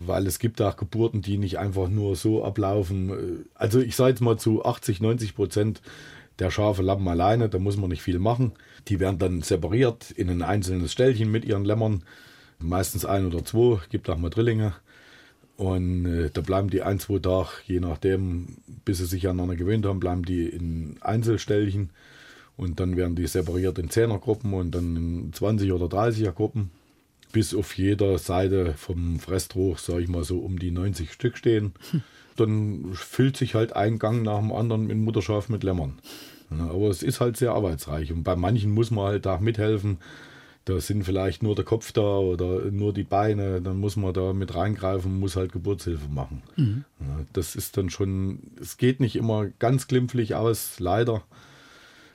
weil es gibt auch Geburten, die nicht einfach nur so ablaufen. Also ich sage jetzt mal zu 80, 90 Prozent der Schafe lappen alleine, da muss man nicht viel machen. Die werden dann separiert in ein einzelnes Ställchen mit ihren Lämmern, meistens ein oder zwei, gibt auch mal Drillinge. Und äh, da bleiben die ein, zwei Tage, je nachdem, bis sie sich aneinander gewöhnt haben, bleiben die in Einzelstellchen. Und dann werden die separiert in 10er Gruppen und dann in 20 oder 30er Gruppen. Bis auf jeder Seite vom Fresstruch, sage ich mal so, um die 90 Stück stehen. Hm. Dann füllt sich halt ein Gang nach dem anderen in Mutterschaf mit Lämmern. Aber es ist halt sehr arbeitsreich. Und bei manchen muss man halt auch mithelfen da sind vielleicht nur der Kopf da oder nur die Beine, dann muss man da mit reingreifen, muss halt Geburtshilfe machen. Mhm. das ist dann schon, es geht nicht immer ganz glimpflich aus, leider.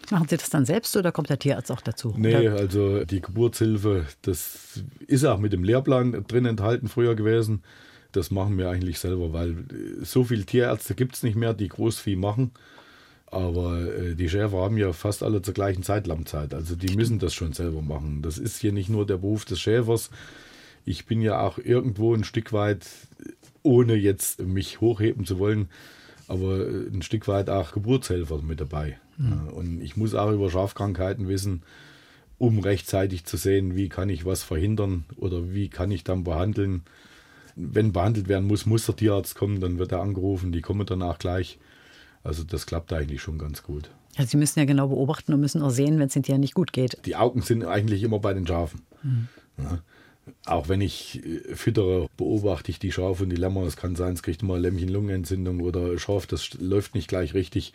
Machen Sie das dann selbst oder kommt der Tierarzt auch dazu? Nee, also die Geburtshilfe, das ist auch mit dem Lehrplan drin enthalten früher gewesen. Das machen wir eigentlich selber, weil so viele Tierärzte gibt es nicht mehr, die Großvieh machen. Aber äh, die Schäfer haben ja fast alle zur gleichen Zeit Lammzeit. Also die müssen das schon selber machen. Das ist hier nicht nur der Beruf des Schäfers. Ich bin ja auch irgendwo ein Stück weit, ohne jetzt mich hochheben zu wollen, aber äh, ein Stück weit auch Geburtshelfer mit dabei. Mhm. Und ich muss auch über Schafkrankheiten wissen, um rechtzeitig zu sehen, wie kann ich was verhindern oder wie kann ich dann behandeln. Wenn behandelt werden muss, muss der Tierarzt kommen, dann wird er angerufen, die kommen danach gleich. Also das klappt eigentlich schon ganz gut. Also Sie müssen ja genau beobachten und müssen auch sehen, wenn es den Tieren nicht gut geht. Die Augen sind eigentlich immer bei den Schafen. Mhm. Ja. Auch wenn ich äh, füttere, beobachte ich die Schafe und die Lämmer. Es kann sein, es kriegt immer Lämmchen-Lungenentzündung oder Schaf, das läuft nicht gleich richtig,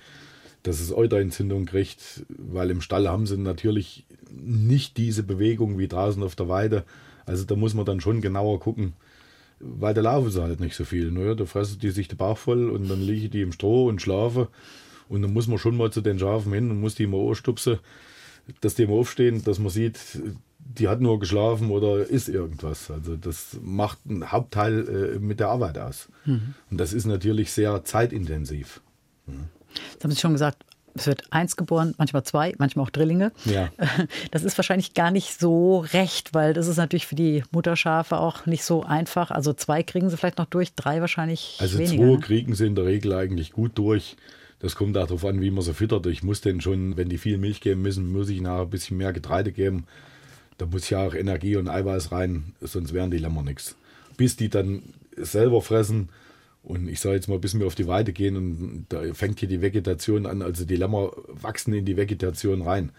dass es Euterentzündung kriegt, weil im Stall haben sie natürlich nicht diese Bewegung wie draußen auf der Weide. Also da muss man dann schon genauer gucken, weil da laufen sie halt nicht so viel. Ne? Da fressen die sich den Bauch voll und dann liegen die im Stroh und schlafen. Und dann muss man schon mal zu den Schafen hin und muss die mal anstupsen, dass die mal aufstehen, dass man sieht, die hat nur geschlafen oder ist irgendwas. Also das macht einen Hauptteil äh, mit der Arbeit aus. Mhm. Und das ist natürlich sehr zeitintensiv. Mhm. Jetzt haben Sie schon gesagt, es wird eins geboren, manchmal zwei, manchmal auch Drillinge. Ja. *laughs* Das ist wahrscheinlich gar nicht so recht, weil das ist natürlich für die Mutterschafe auch nicht so einfach. Also zwei kriegen sie vielleicht noch durch, drei wahrscheinlich also weniger. Also zwei ne? kriegen sie in der Regel eigentlich gut durch. Das kommt auch darauf an, wie man sie füttert. Ich muss denn schon, wenn die viel Milch geben müssen, muss ich nachher ein bisschen mehr Getreide geben. Da muss ja auch Energie und Eiweiß rein, sonst wären die Lämmer nichts. Bis die dann selber fressen, und ich sage jetzt mal, bis wir auf die Weide gehen und da fängt hier die Vegetation an, also die Lämmer wachsen in die Vegetation rein.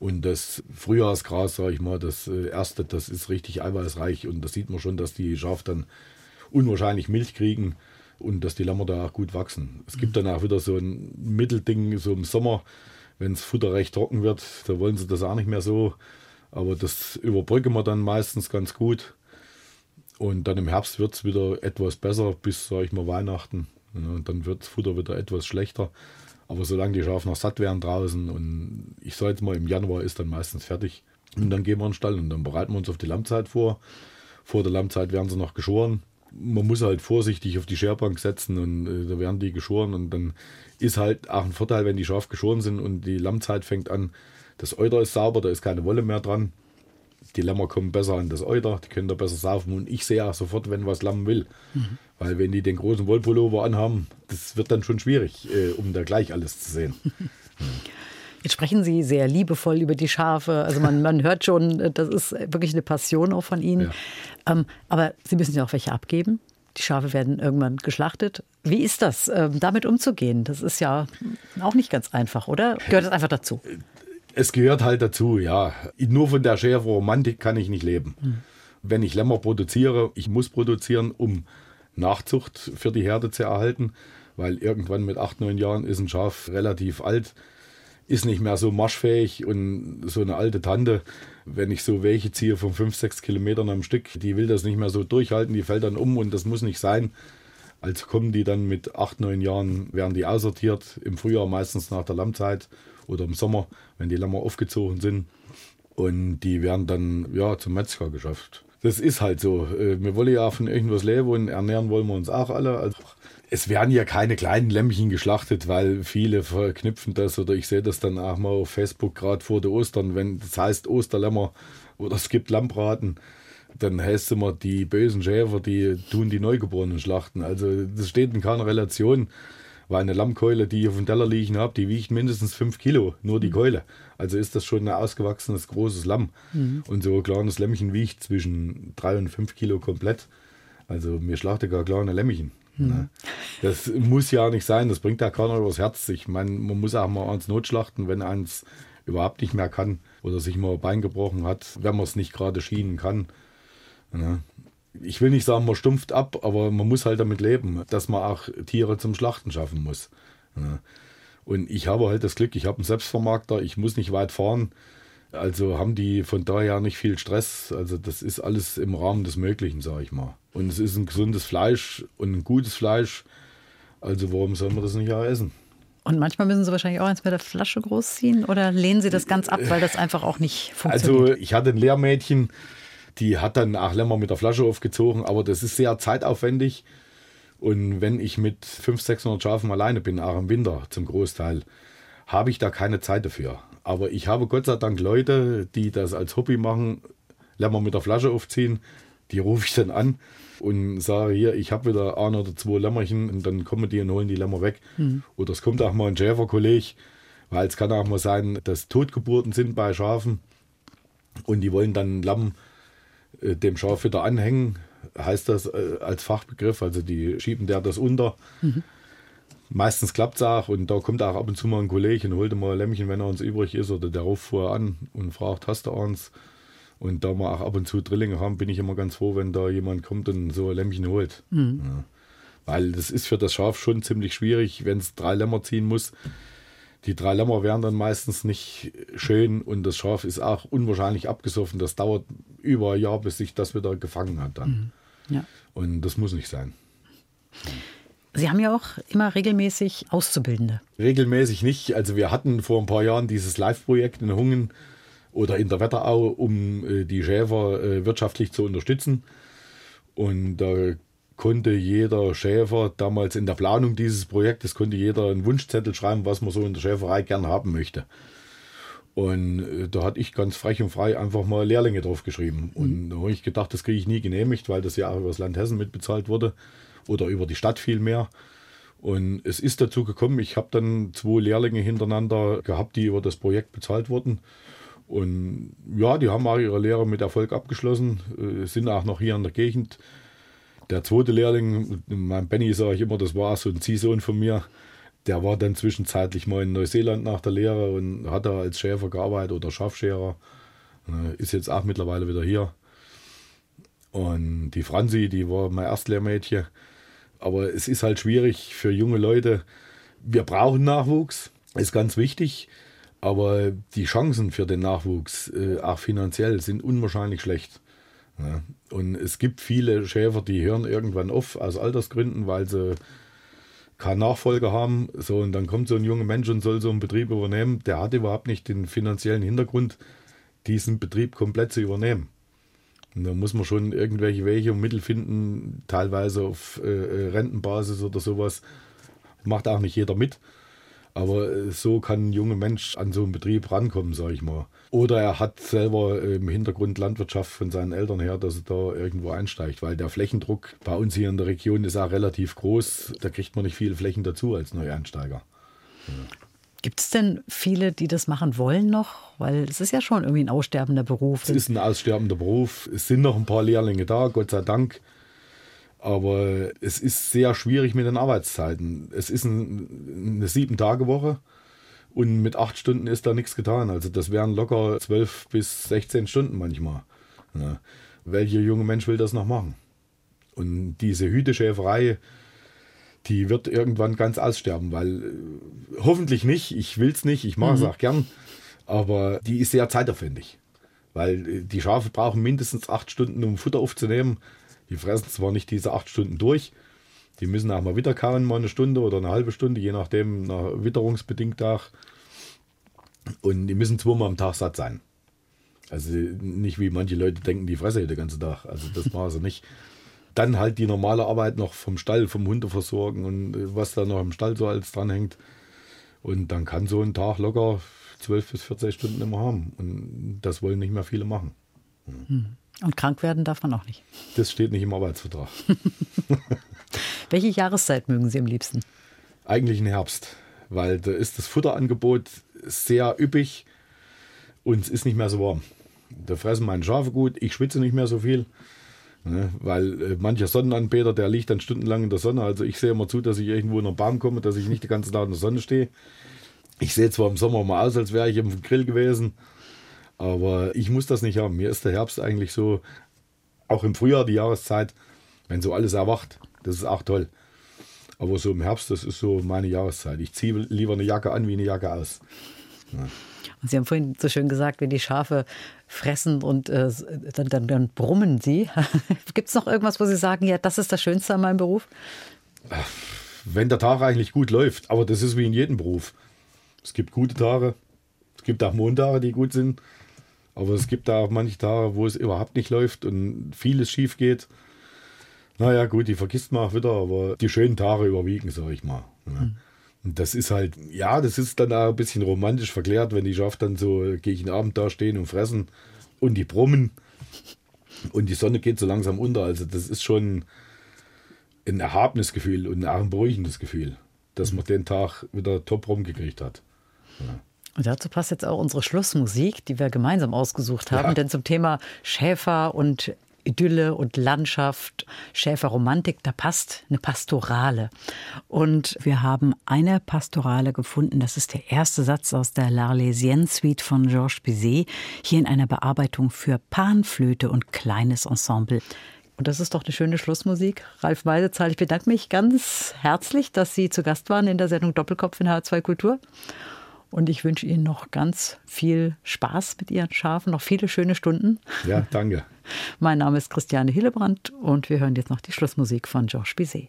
Und das Frühjahrsgras, sage ich mal, das äh, erste, das ist richtig eiweißreich und da sieht man schon, dass die Schafe dann unwahrscheinlich Milch kriegen und dass die Lämmer da auch gut wachsen. Es gibt dann auch wieder so ein Mittelding, so im Sommer, wenn das Futter recht trocken wird, da wollen sie das auch nicht mehr so. Aber das überbrücken wir dann meistens ganz gut. Und dann im Herbst wird es wieder etwas besser bis, sag ich mal, Weihnachten. Und dann wird das Futter wieder etwas schlechter. Aber solange die Schafe noch satt werden draußen und ich sage jetzt mal, im Januar ist dann meistens fertig. Und dann gehen wir in den Stall und dann bereiten wir uns auf die Lammzeit vor. Vor der Lammzeit werden sie noch geschoren. Man muss halt vorsichtig auf die Scherbank setzen und äh, da werden die geschoren. Und dann ist halt auch ein Vorteil, wenn die Schafe geschoren sind und die Lammzeit fängt an. Das Euter ist sauber, da ist keine Wolle mehr dran. Die Lämmer kommen besser an das Euter, die können da besser saufen. Und ich sehe auch sofort, wenn was Lamm will. Mhm. Weil wenn die den großen Wollpullover anhaben, das wird dann schon schwierig, äh, um da gleich alles zu sehen. *laughs* Jetzt sprechen Sie sehr liebevoll über die Schafe. Also man, man hört schon, äh, das ist wirklich eine Passion auch von Ihnen. Ja. Ähm, aber Sie müssen ja auch welche abgeben. Die Schafe werden irgendwann geschlachtet. Wie ist das, ähm, damit umzugehen? Das ist ja auch nicht ganz einfach, oder? Gehört das einfach dazu? Es gehört halt dazu, ja. Nur von der Schäferromantik kann ich nicht leben. Hm. Wenn ich Lämmer produziere, ich muss produzieren, um Nachzucht für die Herde zu erhalten, weil irgendwann mit acht, neun Jahren ist ein Schaf relativ alt, ist nicht mehr so marschfähig und so eine alte Tante, wenn ich so welche ziehe von fünf, sechs Kilometern am Stück, die will das nicht mehr so durchhalten, die fällt dann um und das muss nicht sein. Also kommen die dann mit acht, neun Jahren, werden die aussortiert, im Frühjahr meistens nach der Lammzeit oder im Sommer, wenn die Lämmer aufgezogen sind. Und die werden dann ja zum Metzger geschafft das ist halt so. Äh, wir wollen ja von irgendwas leben und ernähren wollen wir uns auch alle. Also es werden ja keine kleinen Lämmchen geschlachtet, weil viele verknüpfen das oder ich sehe das dann auch mal auf Facebook gerade vor der Ostern, wenn das heißt Osterlämmer oder es gibt Lammbraten, dann heißt es immer, die bösen Schäfer, die tun die Neugeborenen schlachten. Also das steht in keiner Relation. Weil eine Lammkeule, die ich auf dem Teller liegen habe, die wiegt mindestens 5 Kilo, nur die mhm. Keule. Also ist das schon ein ausgewachsenes, großes Lamm. Mhm. Und so ein kleines Lämmchen wiegt zwischen 3 und 5 Kilo komplett. Also mir schlachte gar kleine Lämmchen. Mhm. Ne? Das muss ja nicht sein, das bringt ja keiner übers Herz. Ich meine, man muss auch mal ans Notschlachten, wenn eins überhaupt nicht mehr kann oder sich mal ein Bein gebrochen hat, wenn man es nicht gerade schienen kann. Ne? Ich will nicht sagen, man stumpft ab, aber man muss halt damit leben, dass man auch Tiere zum Schlachten schaffen muss. Und ich habe halt das Glück, ich habe einen Selbstvermarkter, ich muss nicht weit fahren. Also haben die von daher nicht viel Stress. Also das ist alles im Rahmen des Möglichen, sage ich mal. Und es ist ein gesundes Fleisch und ein gutes Fleisch. Also warum soll man das nicht auch essen? Und manchmal müssen Sie wahrscheinlich auch eins mit der Flasche großziehen oder lehnen Sie das ganz ab, weil das einfach auch nicht funktioniert? Also ich hatte ein Lehrmädchen, die hat dann auch länger mit der Flasche aufgezogen, aber das ist sehr zeitaufwendig. Und wenn ich mit 500, 600 Schafen alleine bin, auch im Winter zum Großteil, habe ich da keine Zeit dafür. Aber ich habe Gott sei Dank Leute, die das als Hobby machen, Lämmer mit der Flasche aufziehen. Die rufe ich dann an und sage hier, ich habe wieder ein oder zwei Lämmerchen und dann kommen die und holen die Lämmer weg. Mhm. Oder es kommt auch mal ein Schäferkolleg, weil es kann auch mal sein, dass Totgeburten sind bei Schafen und die wollen dann Lamm dem Schaf wieder anhängen, heißt das äh, als Fachbegriff. Also die schieben der das unter. Mhm. Meistens klappt es auch und da kommt auch ab und zu mal ein Kollege und holt mal ein Lämmchen, wenn er uns übrig ist, oder der ruft vorher an und fragt, hast du eins? Und da wir auch ab und zu Drillinge haben, bin ich immer ganz froh, wenn da jemand kommt und so ein Lämmchen holt. Mhm. Ja. Weil das ist für das Schaf schon ziemlich schwierig, wenn es drei Lämmer ziehen muss die drei Lämmer werden dann meistens nicht schön und das Schaf ist auch unwahrscheinlich abgesoffen. Das dauert über ein Jahr, bis sich das wieder gefangen hat dann. Mhm. Ja. Und das muss nicht sein. Sie haben ja auch immer regelmäßig Auszubildende. Regelmäßig nicht. Also wir hatten vor ein paar Jahren dieses Live-Projekt in Hungen oder in der Wetterau, um äh, die Schäfer äh, wirtschaftlich zu unterstützen. Und da konnte jeder Schäfer damals in der Planung dieses Projektes, konnte jeder einen Wunschzettel schreiben, was man so in der Schäferei gern haben möchte. Und äh, da hatte ich ganz frech und frei einfach mal Lehrlinge drauf geschrieben. Mhm. Und da habe ich gedacht, das kriege ich nie genehmigt, weil das ja auch über das Land Hessen mitbezahlt wurde oder über die Stadt vielmehr. Und es ist dazu gekommen, ich habe dann zwei Lehrlinge hintereinander gehabt, die über das Projekt bezahlt wurden. Und ja, die haben auch ihre Lehre mit Erfolg abgeschlossen, äh, sind auch noch hier in der Gegend der zweite Lehrling, mein Benny sage ich immer, das war so ein Ziehsohn von mir. Der war dann zwischenzeitlich mal in Neuseeland nach der Lehre und hat da als Schäfer gearbeitet oder Schafscherer. Äh, ist jetzt auch mittlerweile wieder hier. Und die Franzi, die war mein Erstlehrmädchen. Aber es ist halt schwierig für junge Leute. Wir brauchen Nachwuchs, ist ganz wichtig. Aber die Chancen für den Nachwuchs, äh, auch finanziell, sind unwahrscheinlich schlecht. Ja. Und es gibt viele Schäfer, die hören irgendwann auf aus Altersgründen, weil sie keinen Nachfolger haben. So, und dann kommt so ein junger Mensch und soll so einen Betrieb übernehmen. Der hat überhaupt nicht den finanziellen Hintergrund, diesen Betrieb komplett zu übernehmen. Und da muss man schon irgendwelche Wege und Mittel finden, teilweise auf äh, äh Rentenbasis oder sowas. Macht auch nicht jeder mit. Aber äh, so kann ein junger Mensch an so einen Betrieb rankommen, sage ich mal. Oder er hat selber im Hintergrund Landwirtschaft von seinen Eltern her, dass er da irgendwo einsteigt, weil der Flächendruck bei uns hier in der Region ist auch relativ groß. Da kriegt man nicht viele Flächen dazu als Neueinsteiger. Ja. Gibt es denn viele, die das machen wollen noch? Weil es ist ja schon irgendwie ein aussterbender Beruf. Es ist ein aussterbender Beruf. Es sind noch ein paar Lehrlinge da, Gott sei Dank. Aber es ist sehr schwierig mit den Arbeitszeiten. Es ist ein, eine Sieben-Tage-Woche und mit acht Stunden ist da nichts getan. Also das wären locker zwölf bis 16 Stunden manchmal. Ja. Welcher junge Mensch will das noch machen? Und diese Hüteschäferei, die wird irgendwann ganz aussterben, weil äh, hoffentlich nicht, ich will es nicht, ich mache es mhm. auch gern, aber die ist sehr zeitaufwendig. Weil äh, die Schafe brauchen mindestens acht Stunden, um Futter aufzunehmen. Die fressen zwar nicht diese acht Stunden durch, die müssen auch mal wieder kauen, mal eine Stunde oder eine halbe Stunde, je nachdem, nach witterungsbedingt auch. Und die müssen zweimal am Tag satt sein. Also nicht wie manche Leute denken, die fressen den ganzen Tag. Also das *laughs* machen sie nicht. Dann halt die normale Arbeit noch vom Stall, vom Hunde versorgen und äh, was da noch im Stall so alles dranhängt. Und dann kann so ein Tag locker 12 bis 14 Stunden immer haben. Und das wollen nicht mehr viele machen. Hm. Und krank werden darf man auch nicht. Das steht nicht im Arbeitsvertrag. *laughs* Welche Jahreszeit mögen Sie am liebsten? Eigentlich im Herbst, weil da ist das Futterangebot sehr üppig und es ist nicht mehr so warm. Da fressen meine Schafe gut, ich schwitze nicht mehr so viel. Ne, weil äh, mancher Sonnenanbeter, der liegt dann stundenlang in der Sonne. Also ich sehe immer zu, dass ich irgendwo in einen Baum komme, dass ich nicht die ganze Tag in der Sonne stehe. Ich sehe zwar im Sommer mal aus, als wäre ich im Grill gewesen, aber ich muss das nicht haben. Mir ist der Herbst eigentlich so, auch im Frühjahr die Jahreszeit, wenn so alles erwacht, das ist auch toll. Aber so im Herbst, das ist so meine Jahreszeit. Ich ziehe lieber eine Jacke an wie eine Jacke aus. Ja. Und Sie haben vorhin so schön gesagt, wenn die Schafe fressen und äh, dann, dann, dann, brummen sie. *laughs* Gibt es noch irgendwas, wo Sie sagen, ja, das ist das Schönste an meinem Beruf? Wenn der Tag eigentlich gut läuft, aber das ist wie in jedem Beruf. Es gibt gute Tage, es gibt auch Montage, die gut sind, aber es gibt auch manche Tage, wo es überhaupt nicht läuft und vieles schief geht. Naja, gut, die vergisst man auch wieder, aber die schönen Tage überwiegen, sag ich mal. Mhm. Und das ist halt, ja, das ist dann auch ein bisschen romantisch verklärt, wenn die Schafe dann so gegen den Abend da stehen und fressen und die brummen und die Sonne geht so langsam unter. Also das ist schon ein erhabenes Gefühl und auch ein beruhigendes Gefühl, dass man den Tag wieder top rumgekriegt hat. Ja. Und dazu passt jetzt auch unsere Schlussmusik, die wir gemeinsam ausgesucht haben. Ja. Denn zum Thema Schäfer und Idylle und Landschaft, Schäferromantik, da passt eine Pastorale. Und wir haben eine Pastorale gefunden, das ist der erste Satz aus der L'Arlésienne Suite von Georges Bizet, hier in einer Bearbeitung für Panflöte und kleines Ensemble. Und das ist doch eine schöne Schlussmusik. Ralf Weidezahl, ich bedanke mich ganz herzlich, dass Sie zu Gast waren in der Sendung Doppelkopf in H2 Kultur. Und ich wünsche Ihnen noch ganz viel Spaß mit Ihren Schafen, noch viele schöne Stunden. Ja, danke. mein Name ist Christiane Hillebrand und wir hören jetzt noch die Schlussmusik von Georges Bizet.